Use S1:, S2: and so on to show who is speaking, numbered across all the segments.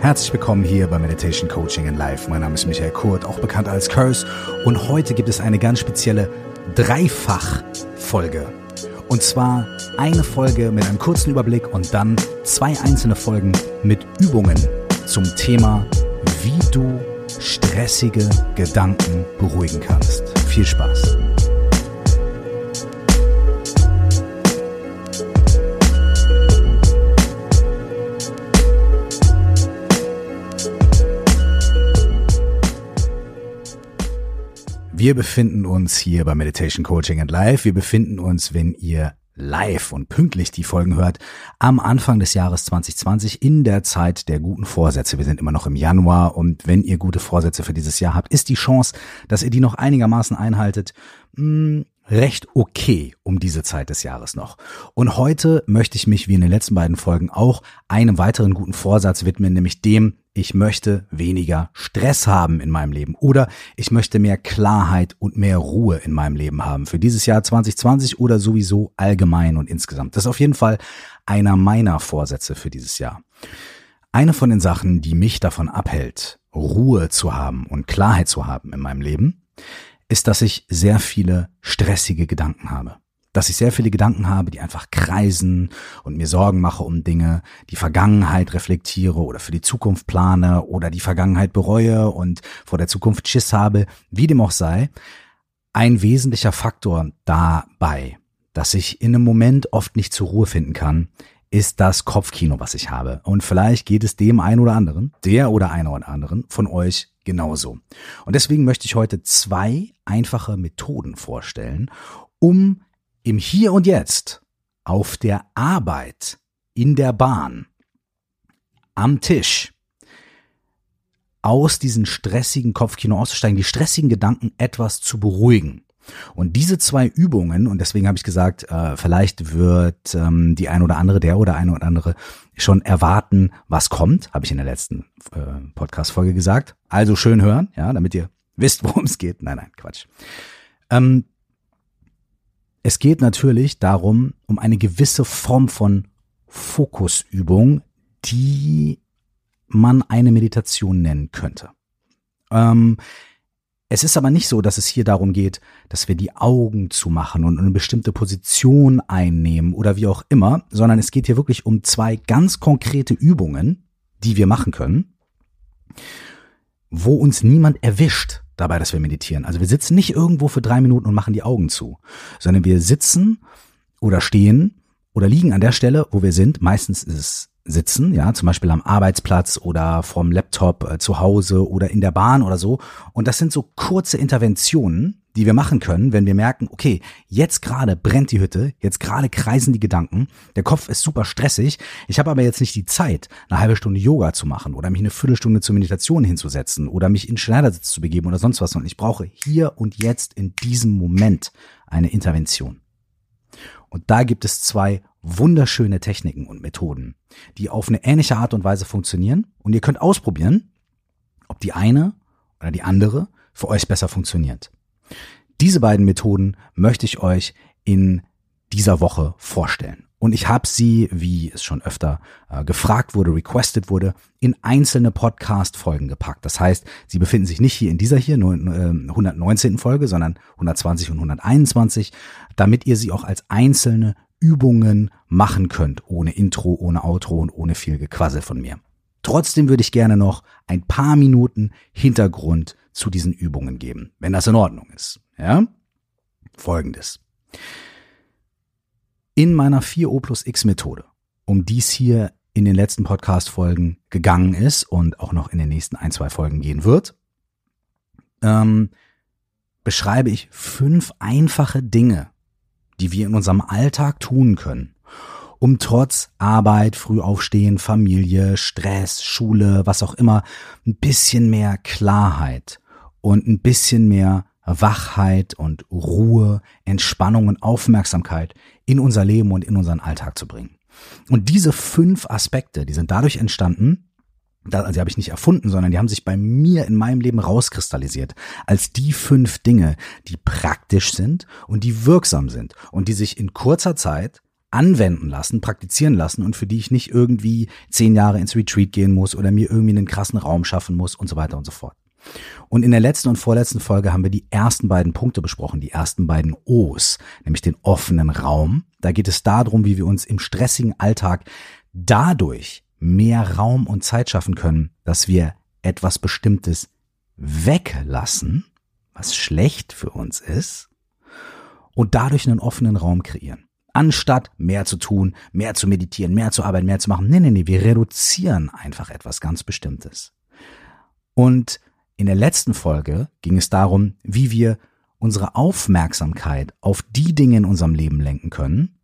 S1: Herzlich willkommen hier bei Meditation Coaching in Life. Mein Name ist Michael Kurt, auch bekannt als Curse. Und heute gibt es eine ganz spezielle Dreifach-Folge. Und zwar eine Folge mit einem kurzen Überblick und dann zwei einzelne Folgen mit Übungen zum Thema, wie du stressige Gedanken beruhigen kannst. Viel Spaß! Wir befinden uns hier bei Meditation Coaching and Life. Wir befinden uns, wenn ihr live und pünktlich die Folgen hört, am Anfang des Jahres 2020 in der Zeit der guten Vorsätze. Wir sind immer noch im Januar und wenn ihr gute Vorsätze für dieses Jahr habt, ist die Chance, dass ihr die noch einigermaßen einhaltet, mh, hm, recht okay um diese Zeit des Jahres noch. Und heute möchte ich mich wie in den letzten beiden Folgen auch einem weiteren guten Vorsatz widmen, nämlich dem, ich möchte weniger Stress haben in meinem Leben oder ich möchte mehr Klarheit und mehr Ruhe in meinem Leben haben für dieses Jahr 2020 oder sowieso allgemein und insgesamt. Das ist auf jeden Fall einer meiner Vorsätze für dieses Jahr. Eine von den Sachen, die mich davon abhält, Ruhe zu haben und Klarheit zu haben in meinem Leben, ist, dass ich sehr viele stressige Gedanken habe dass ich sehr viele Gedanken habe, die einfach kreisen und mir Sorgen mache um Dinge, die Vergangenheit reflektiere oder für die Zukunft plane oder die Vergangenheit bereue und vor der Zukunft Schiss habe, wie dem auch sei. Ein wesentlicher Faktor dabei, dass ich in einem Moment oft nicht zur Ruhe finden kann, ist das Kopfkino, was ich habe. Und vielleicht geht es dem einen oder anderen, der oder einer oder anderen von euch genauso. Und deswegen möchte ich heute zwei einfache Methoden vorstellen, um im Hier und Jetzt, auf der Arbeit, in der Bahn, am Tisch, aus diesen stressigen Kopfkino auszusteigen, die stressigen Gedanken etwas zu beruhigen. Und diese zwei Übungen, und deswegen habe ich gesagt, äh, vielleicht wird ähm, die ein oder andere, der oder eine oder andere schon erwarten, was kommt, habe ich in der letzten äh, Podcast-Folge gesagt. Also schön hören, ja, damit ihr wisst, worum es geht. Nein, nein, Quatsch. Ähm, es geht natürlich darum, um eine gewisse Form von Fokusübung, die man eine Meditation nennen könnte. Ähm, es ist aber nicht so, dass es hier darum geht, dass wir die Augen zumachen und eine bestimmte Position einnehmen oder wie auch immer, sondern es geht hier wirklich um zwei ganz konkrete Übungen, die wir machen können, wo uns niemand erwischt dabei, dass wir meditieren. Also wir sitzen nicht irgendwo für drei Minuten und machen die Augen zu, sondern wir sitzen oder stehen oder liegen an der Stelle, wo wir sind. Meistens ist es Sitzen, ja, zum Beispiel am Arbeitsplatz oder vom Laptop äh, zu Hause oder in der Bahn oder so. Und das sind so kurze Interventionen, die wir machen können, wenn wir merken, okay, jetzt gerade brennt die Hütte, jetzt gerade kreisen die Gedanken, der Kopf ist super stressig, ich habe aber jetzt nicht die Zeit, eine halbe Stunde Yoga zu machen oder mich eine Viertelstunde zur Meditation hinzusetzen oder mich in Schneidersitz zu begeben oder sonst was, und ich brauche hier und jetzt in diesem Moment eine Intervention. Und da gibt es zwei wunderschöne Techniken und Methoden, die auf eine ähnliche Art und Weise funktionieren und ihr könnt ausprobieren, ob die eine oder die andere für euch besser funktioniert. Diese beiden Methoden möchte ich euch in dieser Woche vorstellen. Und ich habe sie, wie es schon öfter äh, gefragt wurde, requested wurde, in einzelne Podcast-Folgen gepackt. Das heißt, sie befinden sich nicht hier in dieser hier, nur in, äh, 119. Folge, sondern 120 und 121, damit ihr sie auch als einzelne Übungen machen könnt, ohne Intro, ohne Outro und ohne viel Gequassel von mir. Trotzdem würde ich gerne noch ein paar Minuten Hintergrund zu diesen Übungen geben, wenn das in Ordnung ist. Ja? Folgendes. In meiner 4O plus X Methode, um dies hier in den letzten Podcast-Folgen gegangen ist und auch noch in den nächsten ein, zwei Folgen gehen wird, ähm, beschreibe ich fünf einfache Dinge, die wir in unserem Alltag tun können, um trotz Arbeit, Frühaufstehen, Familie, Stress, Schule, was auch immer, ein bisschen mehr Klarheit und ein bisschen mehr Wachheit und Ruhe, Entspannung und Aufmerksamkeit in unser Leben und in unseren Alltag zu bringen. Und diese fünf Aspekte, die sind dadurch entstanden, also die habe ich nicht erfunden, sondern die haben sich bei mir in meinem Leben rauskristallisiert als die fünf Dinge, die praktisch sind und die wirksam sind und die sich in kurzer Zeit anwenden lassen, praktizieren lassen und für die ich nicht irgendwie zehn Jahre ins Retreat gehen muss oder mir irgendwie einen krassen Raum schaffen muss und so weiter und so fort. Und in der letzten und vorletzten Folge haben wir die ersten beiden Punkte besprochen, die ersten beiden O's, nämlich den offenen Raum. Da geht es darum, wie wir uns im stressigen Alltag dadurch mehr Raum und Zeit schaffen können, dass wir etwas Bestimmtes weglassen, was schlecht für uns ist, und dadurch einen offenen Raum kreieren. Anstatt mehr zu tun, mehr zu meditieren, mehr zu arbeiten, mehr zu machen. Nee, nee, nee, wir reduzieren einfach etwas ganz Bestimmtes. Und in der letzten Folge ging es darum, wie wir unsere Aufmerksamkeit auf die Dinge in unserem Leben lenken können,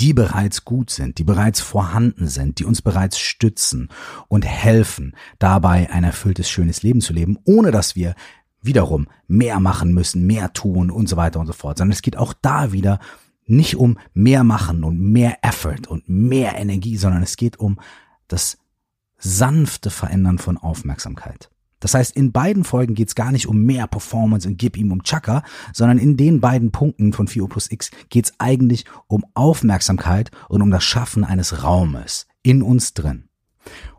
S1: die bereits gut sind, die bereits vorhanden sind, die uns bereits stützen und helfen, dabei ein erfülltes, schönes Leben zu leben, ohne dass wir wiederum mehr machen müssen, mehr tun und so weiter und so fort, sondern es geht auch da wieder nicht um mehr machen und mehr Effort und mehr Energie, sondern es geht um das sanfte Verändern von Aufmerksamkeit. Das heißt, in beiden Folgen geht es gar nicht um mehr Performance und gib ihm um Chaka, sondern in den beiden Punkten von 4 plus X geht es eigentlich um Aufmerksamkeit und um das Schaffen eines Raumes in uns drin.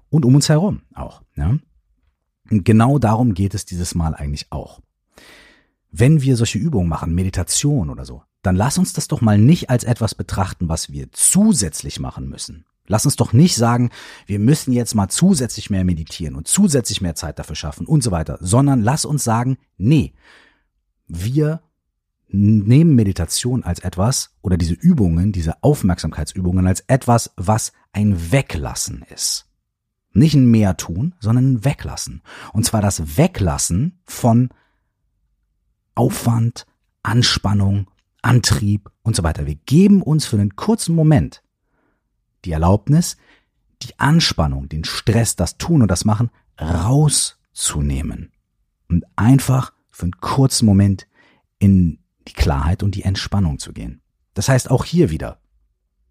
S1: Und um uns herum auch. Ja? Und genau darum geht es dieses Mal eigentlich auch. Wenn wir solche Übungen machen, Meditation oder so, dann lass uns das doch mal nicht als etwas betrachten, was wir zusätzlich machen müssen, Lass uns doch nicht sagen, wir müssen jetzt mal zusätzlich mehr meditieren und zusätzlich mehr Zeit dafür schaffen und so weiter, sondern lass uns sagen, nee, wir nehmen Meditation als etwas oder diese Übungen, diese Aufmerksamkeitsübungen als etwas, was ein Weglassen ist. Nicht ein Mehr tun, sondern ein Weglassen. Und zwar das Weglassen von Aufwand, Anspannung, Antrieb und so weiter. Wir geben uns für einen kurzen Moment die Erlaubnis, die Anspannung, den Stress, das Tun und das Machen rauszunehmen und einfach für einen kurzen Moment in die Klarheit und die Entspannung zu gehen. Das heißt auch hier wieder,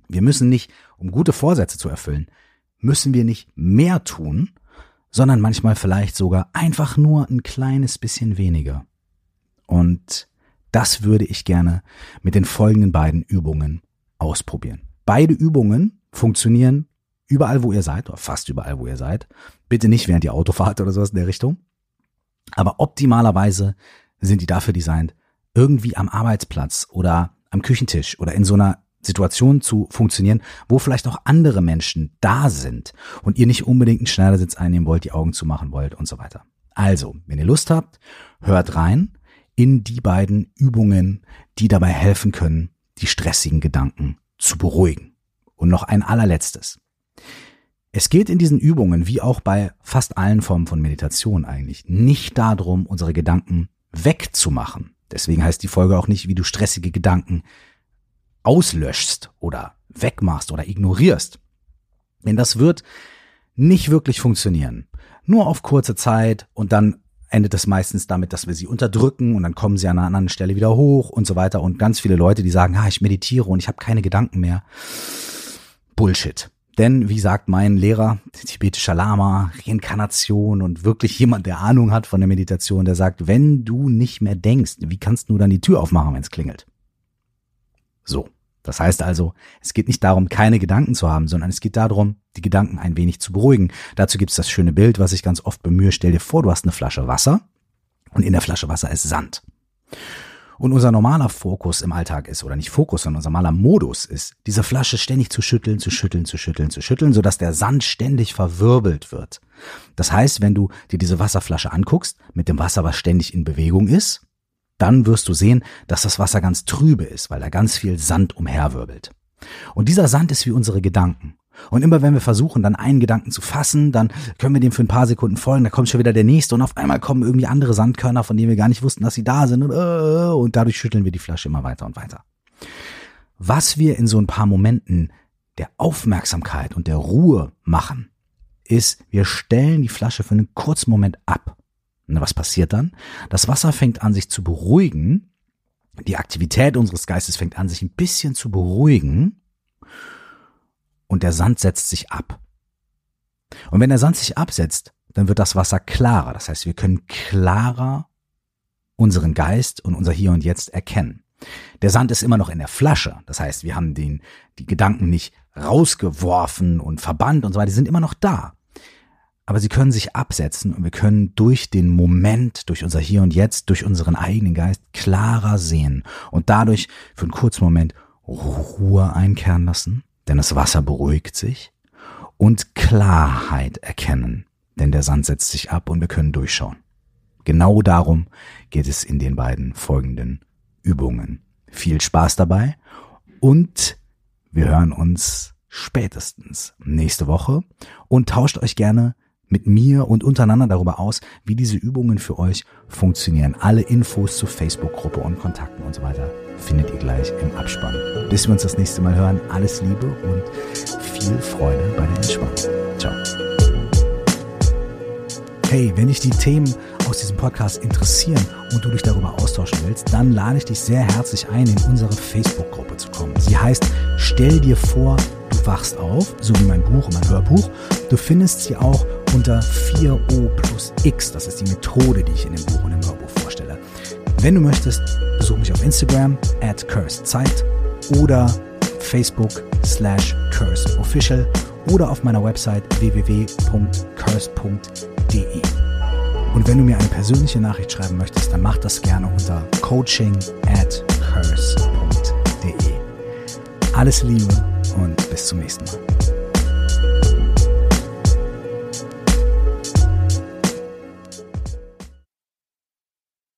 S1: wir müssen nicht, um gute Vorsätze zu erfüllen, müssen wir nicht mehr tun, sondern manchmal vielleicht sogar einfach nur ein kleines bisschen weniger. Und das würde ich gerne mit den folgenden beiden Übungen ausprobieren. Beide Übungen funktionieren überall, wo ihr seid, oder fast überall, wo ihr seid. Bitte nicht während ihr Auto fahrt oder sowas in der Richtung. Aber optimalerweise sind die dafür designt, irgendwie am Arbeitsplatz oder am Küchentisch oder in so einer Situation zu funktionieren, wo vielleicht auch andere Menschen da sind und ihr nicht unbedingt einen Schneidersitz einnehmen wollt, die Augen zumachen wollt und so weiter. Also, wenn ihr Lust habt, hört rein in die beiden Übungen, die dabei helfen können, die stressigen Gedanken zu beruhigen. Und noch ein allerletztes. Es geht in diesen Übungen, wie auch bei fast allen Formen von Meditation eigentlich, nicht darum, unsere Gedanken wegzumachen. Deswegen heißt die Folge auch nicht, wie du stressige Gedanken auslöschst oder wegmachst oder ignorierst. Denn das wird nicht wirklich funktionieren. Nur auf kurze Zeit und dann endet es meistens damit, dass wir sie unterdrücken und dann kommen sie an einer anderen Stelle wieder hoch und so weiter. Und ganz viele Leute, die sagen, ah, ich meditiere und ich habe keine Gedanken mehr. Bullshit. Denn, wie sagt mein Lehrer, tibetischer Lama, Reinkarnation und wirklich jemand, der Ahnung hat von der Meditation, der sagt, wenn du nicht mehr denkst, wie kannst du dann die Tür aufmachen, wenn es klingelt? So. Das heißt also, es geht nicht darum, keine Gedanken zu haben, sondern es geht darum, die Gedanken ein wenig zu beruhigen. Dazu gibt es das schöne Bild, was ich ganz oft bemühe. Stell dir vor, du hast eine Flasche Wasser und in der Flasche Wasser ist Sand. Und unser normaler Fokus im Alltag ist, oder nicht Fokus, sondern unser normaler Modus ist, diese Flasche ständig zu schütteln, zu schütteln, zu schütteln, zu schütteln, sodass der Sand ständig verwirbelt wird. Das heißt, wenn du dir diese Wasserflasche anguckst, mit dem Wasser, was ständig in Bewegung ist, dann wirst du sehen, dass das Wasser ganz trübe ist, weil da ganz viel Sand umherwirbelt. Und dieser Sand ist wie unsere Gedanken. Und immer wenn wir versuchen, dann einen Gedanken zu fassen, dann können wir dem für ein paar Sekunden folgen, da kommt schon wieder der nächste und auf einmal kommen irgendwie andere Sandkörner, von denen wir gar nicht wussten, dass sie da sind und, äh, und dadurch schütteln wir die Flasche immer weiter und weiter. Was wir in so ein paar Momenten der Aufmerksamkeit und der Ruhe machen, ist, wir stellen die Flasche für einen kurzen Moment ab. Und was passiert dann? Das Wasser fängt an, sich zu beruhigen. Die Aktivität unseres Geistes fängt an, sich ein bisschen zu beruhigen und der Sand setzt sich ab. Und wenn der Sand sich absetzt, dann wird das Wasser klarer. Das heißt, wir können klarer unseren Geist und unser Hier und Jetzt erkennen. Der Sand ist immer noch in der Flasche. Das heißt, wir haben den, die Gedanken nicht rausgeworfen und verbannt und so weiter. Die sind immer noch da. Aber sie können sich absetzen und wir können durch den Moment, durch unser Hier und Jetzt, durch unseren eigenen Geist klarer sehen und dadurch für einen kurzen Moment Ruhe einkehren lassen, denn das Wasser beruhigt sich und Klarheit erkennen, denn der Sand setzt sich ab und wir können durchschauen. Genau darum geht es in den beiden folgenden Übungen. Viel Spaß dabei und wir hören uns spätestens nächste Woche und tauscht euch gerne mit mir und untereinander darüber aus, wie diese Übungen für euch funktionieren. Alle Infos zur Facebook-Gruppe und Kontakten und so weiter findet ihr gleich im Abspann. Bis wir uns das nächste Mal hören, alles Liebe und viel Freude bei der Entspannung. Ciao. Hey, wenn dich die Themen aus diesem Podcast interessieren und du dich darüber austauschen willst, dann lade ich dich sehr herzlich ein, in unsere Facebook-Gruppe zu kommen. Sie heißt Stell dir vor, du wachst auf, so wie mein Buch und mein Hörbuch. Du findest sie auch unter 4O plus X. Das ist die Methode, die ich in dem Buch und im Hörbuch vorstelle. Wenn du möchtest, besuch mich auf Instagram at cursedzeit oder Facebook slash curseofficial oder auf meiner Website www.curse.de. Und wenn du mir eine persönliche Nachricht schreiben möchtest, dann mach das gerne unter coaching at curse.de. Alles Liebe und bis zum nächsten Mal.